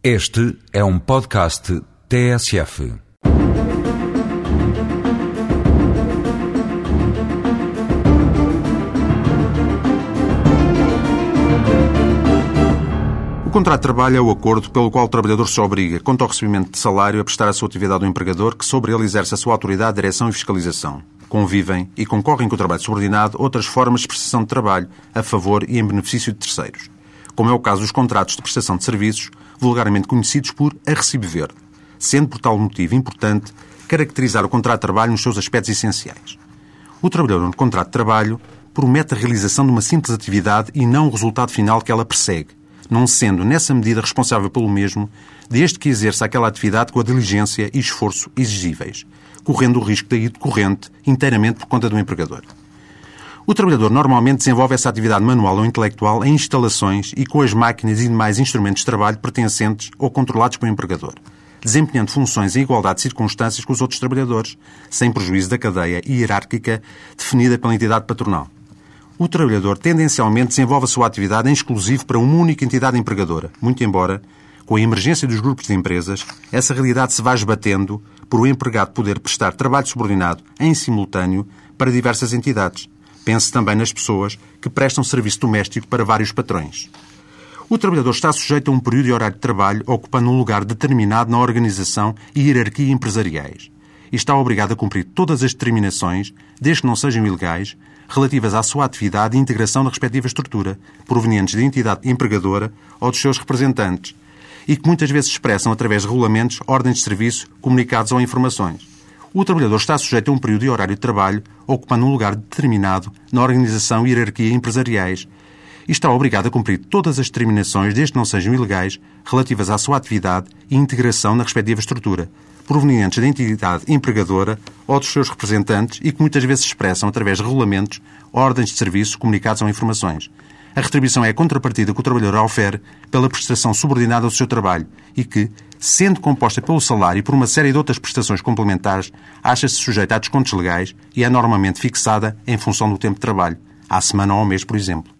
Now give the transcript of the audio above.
Este é um podcast TSF. O contrato de trabalho é o acordo pelo qual o trabalhador se obriga, quanto ao recebimento de salário, a prestar a sua atividade ao empregador que sobre ele exerce a sua autoridade, direção e fiscalização. Convivem e concorrem com o trabalho subordinado outras formas de prestação de trabalho, a favor e em benefício de terceiros, como é o caso dos contratos de prestação de serviços, vulgarmente conhecidos por a verde, sendo por tal motivo importante caracterizar o contrato de trabalho nos seus aspectos essenciais. O trabalhador no contrato de trabalho promete a realização de uma simples atividade e não o resultado final que ela persegue, não sendo nessa medida responsável pelo mesmo, desde que exerça aquela atividade com a diligência e esforço exigíveis, correndo o risco daí decorrente inteiramente por conta do empregador. O trabalhador normalmente desenvolve essa atividade manual ou intelectual em instalações e com as máquinas e demais instrumentos de trabalho pertencentes ou controlados pelo empregador, desempenhando funções em igualdade de circunstâncias com os outros trabalhadores, sem prejuízo da cadeia hierárquica definida pela entidade patronal. O trabalhador tendencialmente desenvolve a sua atividade em exclusivo para uma única entidade empregadora, muito embora, com a emergência dos grupos de empresas, essa realidade se vá esbatendo por o empregado poder prestar trabalho subordinado em simultâneo para diversas entidades, Pense também nas pessoas que prestam serviço doméstico para vários patrões. O trabalhador está sujeito a um período e horário de trabalho ocupando um lugar determinado na organização e hierarquia empresariais e está obrigado a cumprir todas as determinações, desde que não sejam ilegais, relativas à sua atividade e integração na respectiva estrutura, provenientes da entidade empregadora ou dos seus representantes, e que muitas vezes expressam através de regulamentos, ordens de serviço, comunicados ou informações o trabalhador está sujeito a um período e horário de trabalho, ocupando um lugar determinado na organização e hierarquia empresariais e está obrigado a cumprir todas as determinações, desde que não sejam ilegais, relativas à sua atividade e integração na respectiva estrutura, provenientes da entidade empregadora ou dos seus representantes e que muitas vezes se expressam através de regulamentos, ordens de serviço, comunicados ou informações. A retribuição é a contrapartida que o trabalhador ofere pela prestação subordinada do seu trabalho e que, sendo composta pelo salário e por uma série de outras prestações complementares, acha-se sujeita a descontos legais e é normalmente fixada em função do tempo de trabalho, à semana ou ao mês, por exemplo.